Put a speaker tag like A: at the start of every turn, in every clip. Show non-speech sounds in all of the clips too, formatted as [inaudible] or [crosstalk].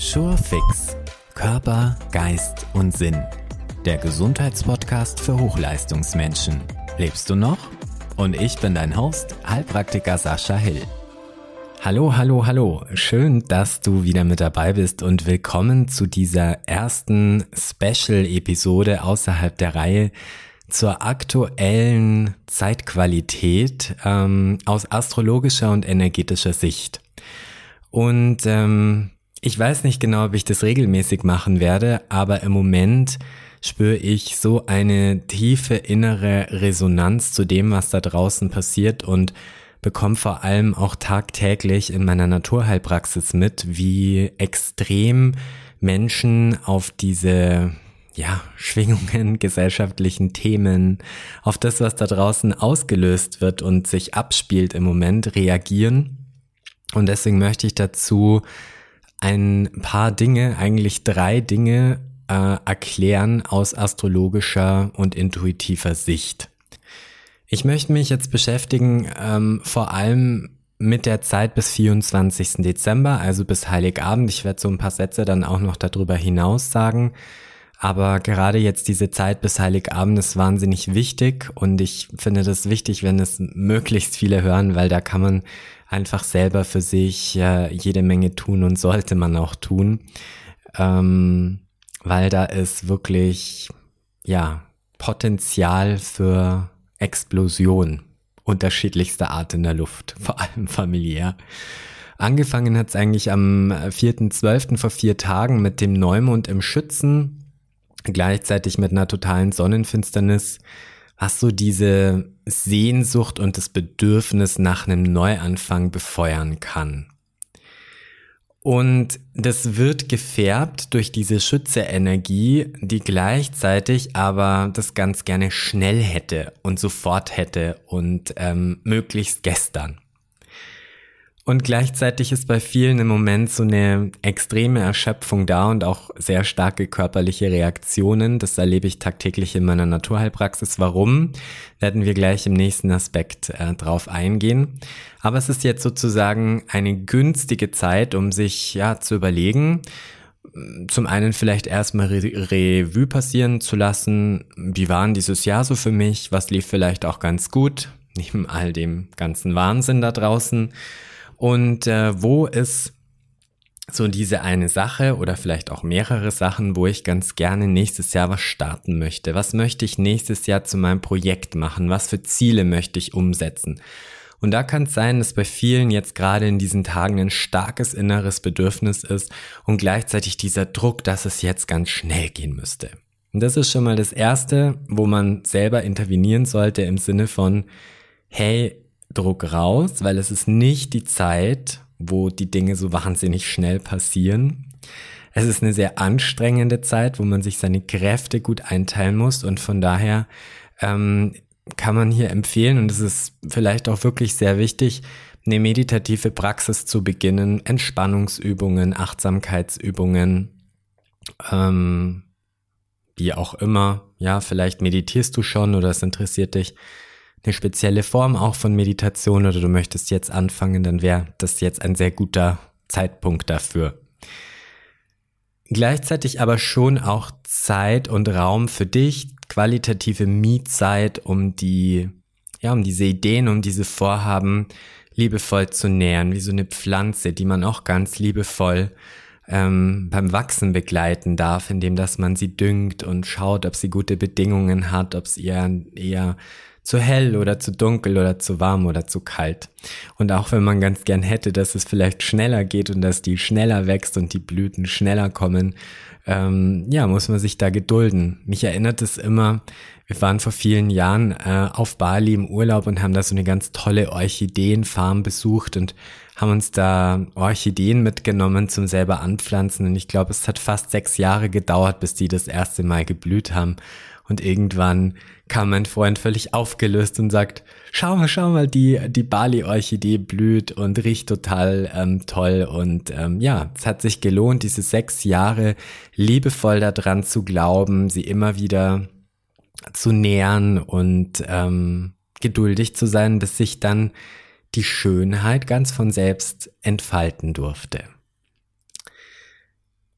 A: Surefix Körper, Geist und Sinn. Der Gesundheitspodcast für Hochleistungsmenschen. Lebst du noch? Und ich bin dein Host, Heilpraktiker Sascha Hill. Hallo, hallo, hallo. Schön, dass du wieder mit dabei bist und willkommen zu dieser ersten Special-Episode außerhalb der Reihe zur aktuellen Zeitqualität ähm, aus astrologischer und energetischer Sicht. Und ähm, ich weiß nicht genau, ob ich das regelmäßig machen werde, aber im Moment spüre ich so eine tiefe innere Resonanz zu dem, was da draußen passiert und bekomme vor allem auch tagtäglich in meiner Naturheilpraxis mit, wie extrem Menschen auf diese ja, Schwingungen, [laughs] gesellschaftlichen Themen, auf das, was da draußen ausgelöst wird und sich abspielt im Moment, reagieren. Und deswegen möchte ich dazu ein paar Dinge, eigentlich drei Dinge äh, erklären aus astrologischer und intuitiver Sicht. Ich möchte mich jetzt beschäftigen ähm, vor allem mit der Zeit bis 24. Dezember, also bis Heiligabend. Ich werde so ein paar Sätze dann auch noch darüber hinaus sagen. Aber gerade jetzt diese Zeit bis Heiligabend ist wahnsinnig wichtig und ich finde das wichtig, wenn es möglichst viele hören, weil da kann man einfach selber für sich äh, jede Menge tun und sollte man auch tun, ähm, weil da ist wirklich, ja, Potenzial für Explosion unterschiedlichster Art in der Luft, vor allem familiär. Angefangen hat es eigentlich am 4.12. vor vier Tagen mit dem Neumond im Schützen gleichzeitig mit einer totalen Sonnenfinsternis, was so diese Sehnsucht und das Bedürfnis nach einem Neuanfang befeuern kann. Und das wird gefärbt durch diese Schütze-Energie, die gleichzeitig aber das ganz gerne schnell hätte und sofort hätte und ähm, möglichst gestern. Und gleichzeitig ist bei vielen im Moment so eine extreme Erschöpfung da und auch sehr starke körperliche Reaktionen. Das erlebe ich tagtäglich in meiner Naturheilpraxis. Warum? Werden wir gleich im nächsten Aspekt äh, drauf eingehen. Aber es ist jetzt sozusagen eine günstige Zeit, um sich ja zu überlegen, zum einen vielleicht erstmal Re Revue passieren zu lassen. Wie war dieses Jahr so für mich? Was lief vielleicht auch ganz gut? Neben all dem ganzen Wahnsinn da draußen und äh, wo ist so diese eine Sache oder vielleicht auch mehrere Sachen, wo ich ganz gerne nächstes Jahr was starten möchte? Was möchte ich nächstes Jahr zu meinem Projekt machen? Was für Ziele möchte ich umsetzen? Und da kann es sein, dass bei vielen jetzt gerade in diesen Tagen ein starkes inneres Bedürfnis ist und gleichzeitig dieser Druck, dass es jetzt ganz schnell gehen müsste. Und das ist schon mal das Erste, wo man selber intervenieren sollte im Sinne von, hey, Druck raus, weil es ist nicht die Zeit, wo die Dinge so wahnsinnig schnell passieren. Es ist eine sehr anstrengende Zeit, wo man sich seine Kräfte gut einteilen muss und von daher ähm, kann man hier empfehlen und es ist vielleicht auch wirklich sehr wichtig, eine meditative Praxis zu beginnen, Entspannungsübungen, Achtsamkeitsübungen, ähm, wie auch immer. Ja, vielleicht meditierst du schon oder es interessiert dich eine spezielle Form auch von Meditation oder du möchtest jetzt anfangen, dann wäre das jetzt ein sehr guter Zeitpunkt dafür. Gleichzeitig aber schon auch Zeit und Raum für dich, qualitative Mietzeit, um die, ja, um diese Ideen, um diese Vorhaben liebevoll zu nähern, wie so eine Pflanze, die man auch ganz liebevoll ähm, beim Wachsen begleiten darf, indem dass man sie düngt und schaut, ob sie gute Bedingungen hat, ob es eher, eher zu hell oder zu dunkel oder zu warm oder zu kalt. Und auch wenn man ganz gern hätte, dass es vielleicht schneller geht und dass die schneller wächst und die Blüten schneller kommen, ähm, ja, muss man sich da gedulden. Mich erinnert es immer, wir waren vor vielen Jahren äh, auf Bali im Urlaub und haben da so eine ganz tolle Orchideenfarm besucht und haben uns da Orchideen mitgenommen zum selber anpflanzen. Und ich glaube, es hat fast sechs Jahre gedauert, bis die das erste Mal geblüht haben. Und irgendwann kam mein Freund völlig aufgelöst und sagt, schau mal, schau mal, die, die Bali-Orchidee blüht und riecht total ähm, toll. Und ähm, ja, es hat sich gelohnt, diese sechs Jahre liebevoll daran zu glauben, sie immer wieder zu nähern und ähm, geduldig zu sein, bis sich dann die Schönheit ganz von selbst entfalten durfte.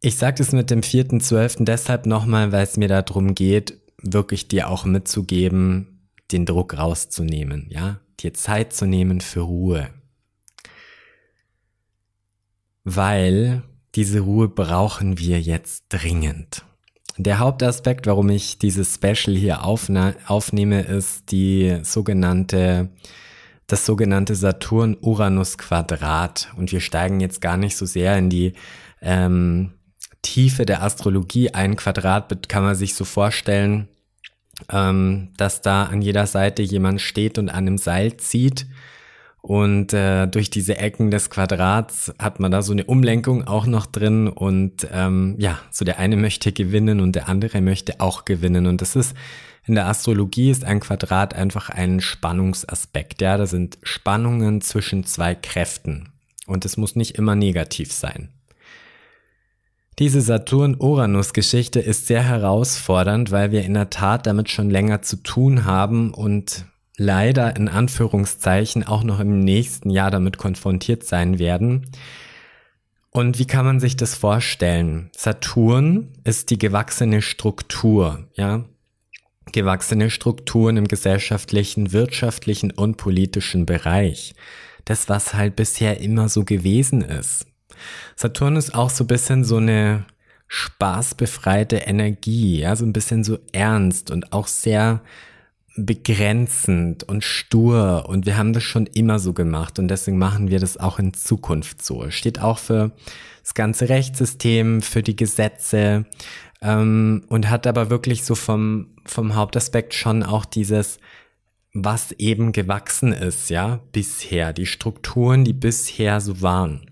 A: Ich sage das mit dem 4.12. deshalb nochmal, weil es mir darum geht, wirklich dir auch mitzugeben, den Druck rauszunehmen, ja, dir Zeit zu nehmen für Ruhe. Weil diese Ruhe brauchen wir jetzt dringend. Der Hauptaspekt, warum ich dieses Special hier aufnehme, ist die sogenannte, das sogenannte Saturn-Uranus-Quadrat. Und wir steigen jetzt gar nicht so sehr in die ähm, Tiefe der Astrologie. Ein Quadrat kann man sich so vorstellen, ähm, dass da an jeder Seite jemand steht und an einem Seil zieht. Und äh, durch diese Ecken des Quadrats hat man da so eine Umlenkung auch noch drin. Und ähm, ja, so der eine möchte gewinnen und der andere möchte auch gewinnen. Und das ist in der Astrologie ist ein Quadrat einfach ein Spannungsaspekt. Ja, da sind Spannungen zwischen zwei Kräften. Und es muss nicht immer negativ sein. Diese Saturn-Uranus-Geschichte ist sehr herausfordernd, weil wir in der Tat damit schon länger zu tun haben und leider in Anführungszeichen auch noch im nächsten Jahr damit konfrontiert sein werden. Und wie kann man sich das vorstellen? Saturn ist die gewachsene Struktur, ja? Gewachsene Strukturen im gesellschaftlichen, wirtschaftlichen und politischen Bereich. Das, was halt bisher immer so gewesen ist. Saturn ist auch so ein bisschen so eine spaßbefreite Energie, ja, so ein bisschen so ernst und auch sehr begrenzend und stur und wir haben das schon immer so gemacht und deswegen machen wir das auch in Zukunft so. Steht auch für das ganze Rechtssystem, für die Gesetze ähm, und hat aber wirklich so vom, vom Hauptaspekt schon auch dieses, was eben gewachsen ist, ja, bisher, die Strukturen, die bisher so waren.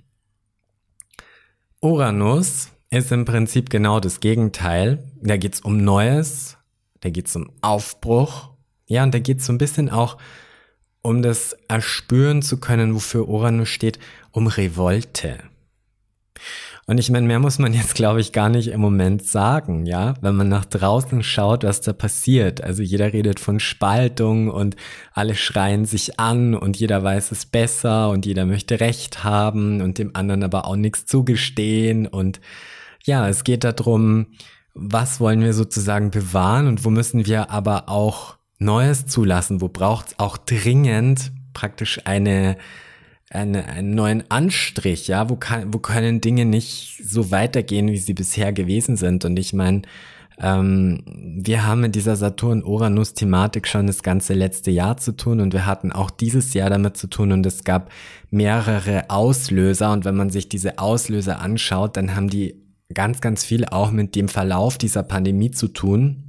A: Uranus ist im Prinzip genau das Gegenteil. Da geht's um Neues, da geht's um Aufbruch. Ja, und da geht's so ein bisschen auch um das erspüren zu können, wofür Uranus steht, um Revolte. Und ich meine, mehr muss man jetzt, glaube ich, gar nicht im Moment sagen, ja, wenn man nach draußen schaut, was da passiert. Also jeder redet von Spaltung und alle schreien sich an und jeder weiß es besser und jeder möchte Recht haben und dem anderen aber auch nichts zugestehen. Und ja, es geht darum, was wollen wir sozusagen bewahren und wo müssen wir aber auch Neues zulassen? Wo braucht es auch dringend praktisch eine eine, einen neuen Anstrich, ja, wo, kann, wo können Dinge nicht so weitergehen, wie sie bisher gewesen sind. Und ich meine, ähm, wir haben mit dieser Saturn-Uranus-Thematik schon das ganze letzte Jahr zu tun und wir hatten auch dieses Jahr damit zu tun und es gab mehrere Auslöser und wenn man sich diese Auslöser anschaut, dann haben die ganz, ganz viel auch mit dem Verlauf dieser Pandemie zu tun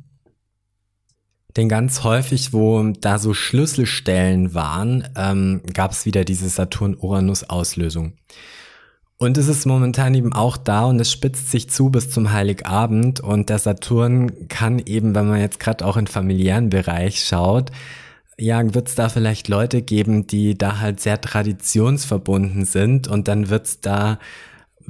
A: denn ganz häufig, wo da so Schlüsselstellen waren, ähm, gab es wieder diese Saturn-Uranus-Auslösung. Und es ist momentan eben auch da und es spitzt sich zu bis zum Heiligabend und der Saturn kann eben, wenn man jetzt gerade auch in familiären Bereich schaut, ja, wird es da vielleicht Leute geben, die da halt sehr traditionsverbunden sind und dann wird es da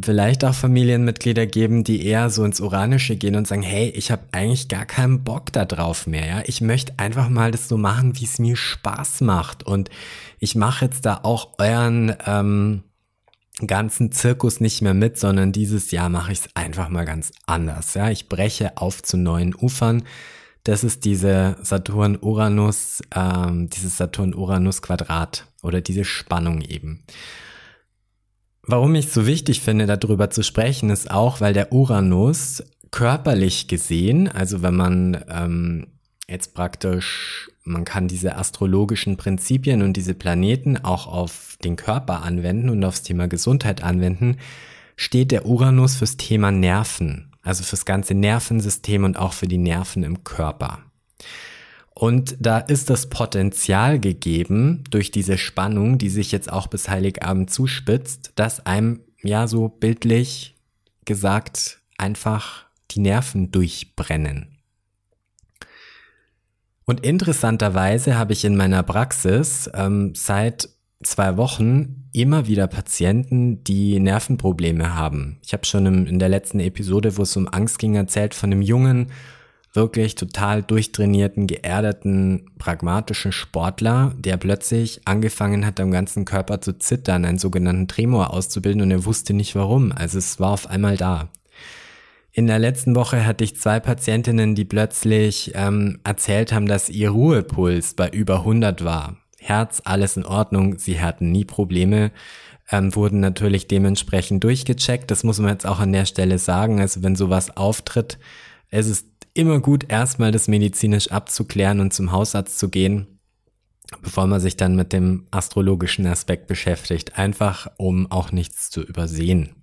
A: vielleicht auch Familienmitglieder geben, die eher so ins Uranische gehen und sagen, hey, ich habe eigentlich gar keinen Bock da drauf mehr, ja. Ich möchte einfach mal das so machen, wie es mir Spaß macht. Und ich mache jetzt da auch euren ähm, ganzen Zirkus nicht mehr mit, sondern dieses Jahr mache ich es einfach mal ganz anders. Ja, ich breche auf zu neuen Ufern. Das ist diese Saturn-Uranus, ähm, dieses Saturn-Uranus-Quadrat oder diese Spannung eben. Warum ich es so wichtig finde, darüber zu sprechen, ist auch, weil der Uranus körperlich gesehen, also wenn man ähm, jetzt praktisch, man kann diese astrologischen Prinzipien und diese Planeten auch auf den Körper anwenden und aufs Thema Gesundheit anwenden, steht der Uranus fürs Thema Nerven, also fürs ganze Nervensystem und auch für die Nerven im Körper. Und da ist das Potenzial gegeben durch diese Spannung, die sich jetzt auch bis Heiligabend zuspitzt, dass einem ja so bildlich gesagt einfach die Nerven durchbrennen. Und interessanterweise habe ich in meiner Praxis ähm, seit zwei Wochen immer wieder Patienten, die Nervenprobleme haben. Ich habe schon in, in der letzten Episode, wo es um Angst ging, erzählt von einem Jungen, wirklich total durchtrainierten, geerdeten, pragmatischen Sportler, der plötzlich angefangen hat, am ganzen Körper zu zittern, einen sogenannten Tremor auszubilden und er wusste nicht warum. Also es war auf einmal da. In der letzten Woche hatte ich zwei Patientinnen, die plötzlich ähm, erzählt haben, dass ihr Ruhepuls bei über 100 war. Herz, alles in Ordnung, sie hatten nie Probleme, ähm, wurden natürlich dementsprechend durchgecheckt. Das muss man jetzt auch an der Stelle sagen. Also wenn sowas auftritt, es ist immer gut, erstmal das medizinisch abzuklären und zum Hausarzt zu gehen, bevor man sich dann mit dem astrologischen Aspekt beschäftigt. Einfach, um auch nichts zu übersehen.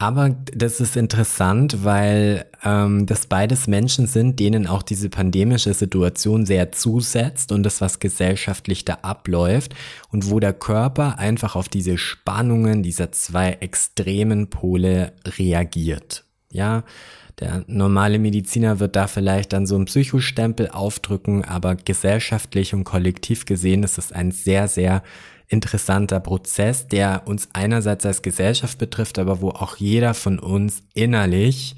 A: Aber das ist interessant, weil ähm, das beides Menschen sind, denen auch diese pandemische Situation sehr zusetzt und das, was gesellschaftlich da abläuft und wo der Körper einfach auf diese Spannungen dieser zwei extremen Pole reagiert. Ja, der normale Mediziner wird da vielleicht dann so einen Psychostempel aufdrücken, aber gesellschaftlich und kollektiv gesehen ist es ein sehr, sehr interessanter Prozess, der uns einerseits als Gesellschaft betrifft, aber wo auch jeder von uns innerlich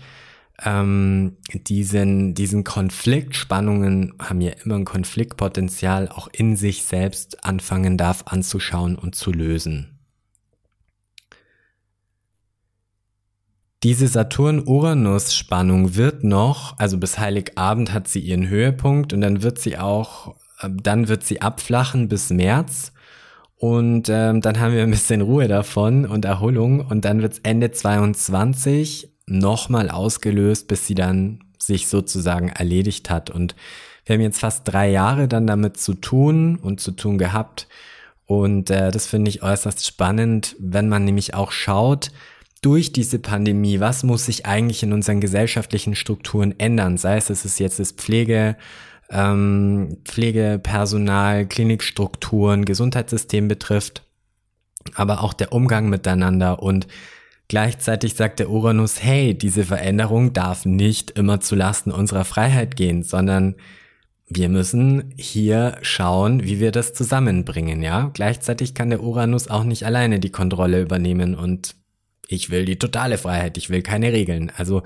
A: ähm, diesen, diesen Konflikt, Spannungen haben ja immer ein Konfliktpotenzial, auch in sich selbst anfangen darf anzuschauen und zu lösen. Diese Saturn-Uranus-Spannung wird noch, also bis Heiligabend hat sie ihren Höhepunkt und dann wird sie auch, äh, dann wird sie abflachen bis März und ähm, dann haben wir ein bisschen Ruhe davon und Erholung. Und dann wird's Ende 22 nochmal ausgelöst, bis sie dann sich sozusagen erledigt hat. Und wir haben jetzt fast drei Jahre dann damit zu tun und zu tun gehabt. Und äh, das finde ich äußerst spannend, wenn man nämlich auch schaut, durch diese Pandemie, was muss sich eigentlich in unseren gesellschaftlichen Strukturen ändern? Sei es, es ist jetzt das Pflege, ähm, Pflegepersonal, Klinikstrukturen, Gesundheitssystem betrifft, aber auch der Umgang miteinander und Gleichzeitig sagt der Uranus, hey, diese Veränderung darf nicht immer zu Lasten unserer Freiheit gehen, sondern wir müssen hier schauen, wie wir das zusammenbringen, ja? Gleichzeitig kann der Uranus auch nicht alleine die Kontrolle übernehmen und ich will die totale Freiheit, ich will keine Regeln. Also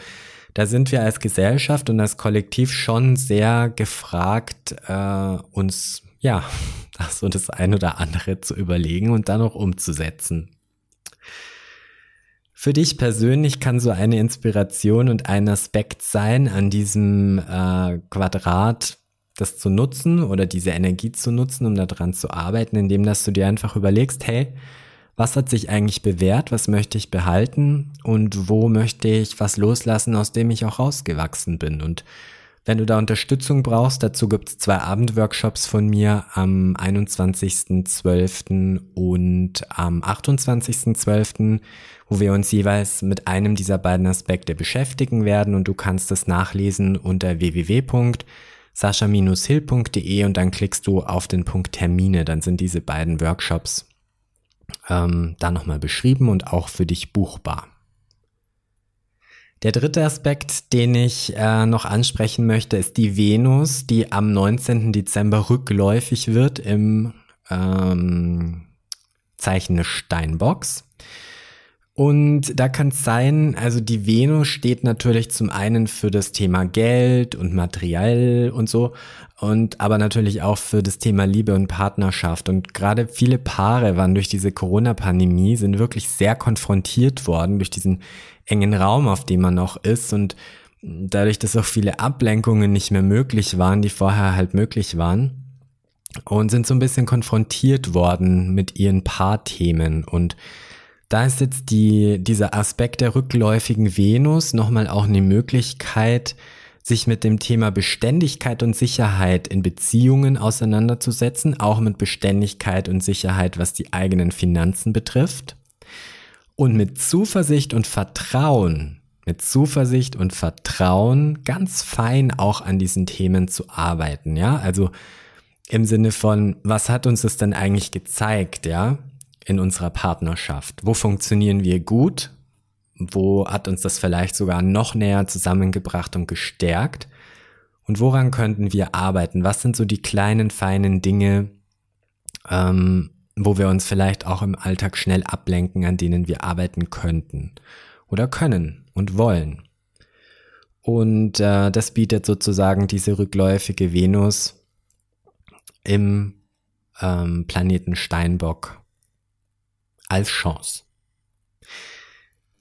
A: da sind wir als Gesellschaft und als Kollektiv schon sehr gefragt, äh, uns ja [laughs] so das ein oder andere zu überlegen und dann auch umzusetzen. Für dich persönlich kann so eine Inspiration und ein Aspekt sein, an diesem äh, Quadrat das zu nutzen oder diese Energie zu nutzen, um daran zu arbeiten, indem dass du dir einfach überlegst, hey, was hat sich eigentlich bewährt, was möchte ich behalten und wo möchte ich was loslassen, aus dem ich auch rausgewachsen bin. Und wenn du da Unterstützung brauchst, dazu gibt es zwei Abendworkshops von mir am 21.12. und am 28.12., wo wir uns jeweils mit einem dieser beiden Aspekte beschäftigen werden und du kannst es nachlesen unter www.sascha-hill.de und dann klickst du auf den Punkt Termine, dann sind diese beiden Workshops ähm, da nochmal beschrieben und auch für dich buchbar. Der dritte Aspekt, den ich äh, noch ansprechen möchte, ist die Venus, die am 19. Dezember rückläufig wird im ähm, Zeichen des Steinbocks. Und da kann es sein, also die Venus steht natürlich zum einen für das Thema Geld und materiell und so, und aber natürlich auch für das Thema Liebe und Partnerschaft. Und gerade viele Paare waren durch diese Corona-Pandemie, sind wirklich sehr konfrontiert worden durch diesen engen Raum, auf dem man noch ist und dadurch, dass auch viele Ablenkungen nicht mehr möglich waren, die vorher halt möglich waren und sind so ein bisschen konfrontiert worden mit ihren Paarthemen und da ist jetzt die, dieser Aspekt der rückläufigen Venus nochmal auch eine Möglichkeit, sich mit dem Thema Beständigkeit und Sicherheit in Beziehungen auseinanderzusetzen, auch mit Beständigkeit und Sicherheit, was die eigenen Finanzen betrifft. Und mit Zuversicht und Vertrauen, mit Zuversicht und Vertrauen ganz fein auch an diesen Themen zu arbeiten, ja? Also im Sinne von, was hat uns das denn eigentlich gezeigt, ja? in unserer Partnerschaft? Wo funktionieren wir gut? Wo hat uns das vielleicht sogar noch näher zusammengebracht und gestärkt? Und woran könnten wir arbeiten? Was sind so die kleinen, feinen Dinge, ähm, wo wir uns vielleicht auch im Alltag schnell ablenken, an denen wir arbeiten könnten oder können und wollen? Und äh, das bietet sozusagen diese rückläufige Venus im ähm, Planeten Steinbock als Chance.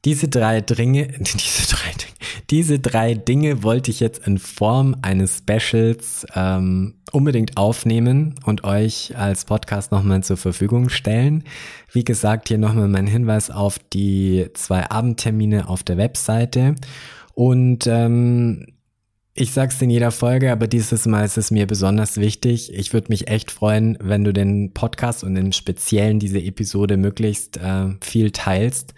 A: Diese drei Dinge, [laughs] diese drei, Diese drei Dinge wollte ich jetzt in Form eines Specials ähm, unbedingt aufnehmen und euch als Podcast nochmal zur Verfügung stellen. Wie gesagt, hier nochmal mein Hinweis auf die zwei Abendtermine auf der Webseite. Und ähm, ich sag's in jeder Folge, aber dieses Mal ist es mir besonders wichtig. Ich würde mich echt freuen, wenn du den Podcast und im Speziellen diese Episode möglichst äh, viel teilst,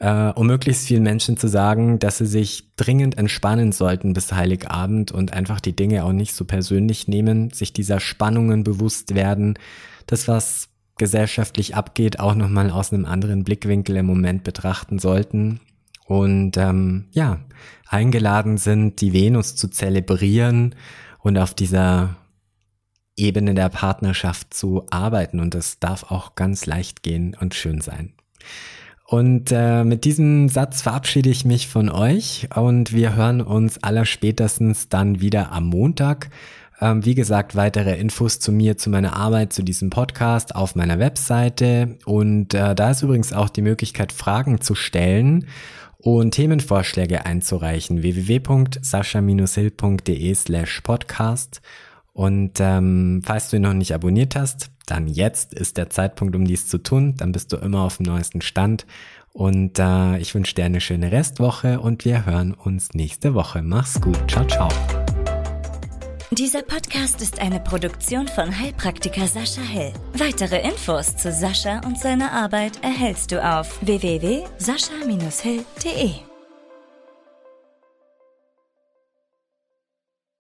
A: äh, um möglichst vielen Menschen zu sagen, dass sie sich dringend entspannen sollten bis Heiligabend und einfach die Dinge auch nicht so persönlich nehmen, sich dieser Spannungen bewusst werden, das was gesellschaftlich abgeht, auch nochmal aus einem anderen Blickwinkel im Moment betrachten sollten und ähm, ja, eingeladen sind, die Venus zu zelebrieren und auf dieser Ebene der Partnerschaft zu arbeiten. Und das darf auch ganz leicht gehen und schön sein. Und äh, mit diesem Satz verabschiede ich mich von euch und wir hören uns allerspätestens dann wieder am Montag. Ähm, wie gesagt, weitere Infos zu mir, zu meiner Arbeit, zu diesem Podcast auf meiner Webseite. Und äh, da ist übrigens auch die Möglichkeit, Fragen zu stellen und Themenvorschläge einzureichen. www.sascha-hill.de slash podcast. Und ähm, falls du ihn noch nicht abonniert hast, dann jetzt ist der Zeitpunkt, um dies zu tun. Dann bist du immer auf dem neuesten Stand. Und äh, ich wünsche dir eine schöne Restwoche und wir hören uns nächste Woche. Mach's gut. Ciao, ciao.
B: Dieser Podcast ist eine Produktion von Heilpraktiker Sascha Hell. Weitere Infos zu Sascha und seiner Arbeit erhältst du auf www.sascha-hill.de.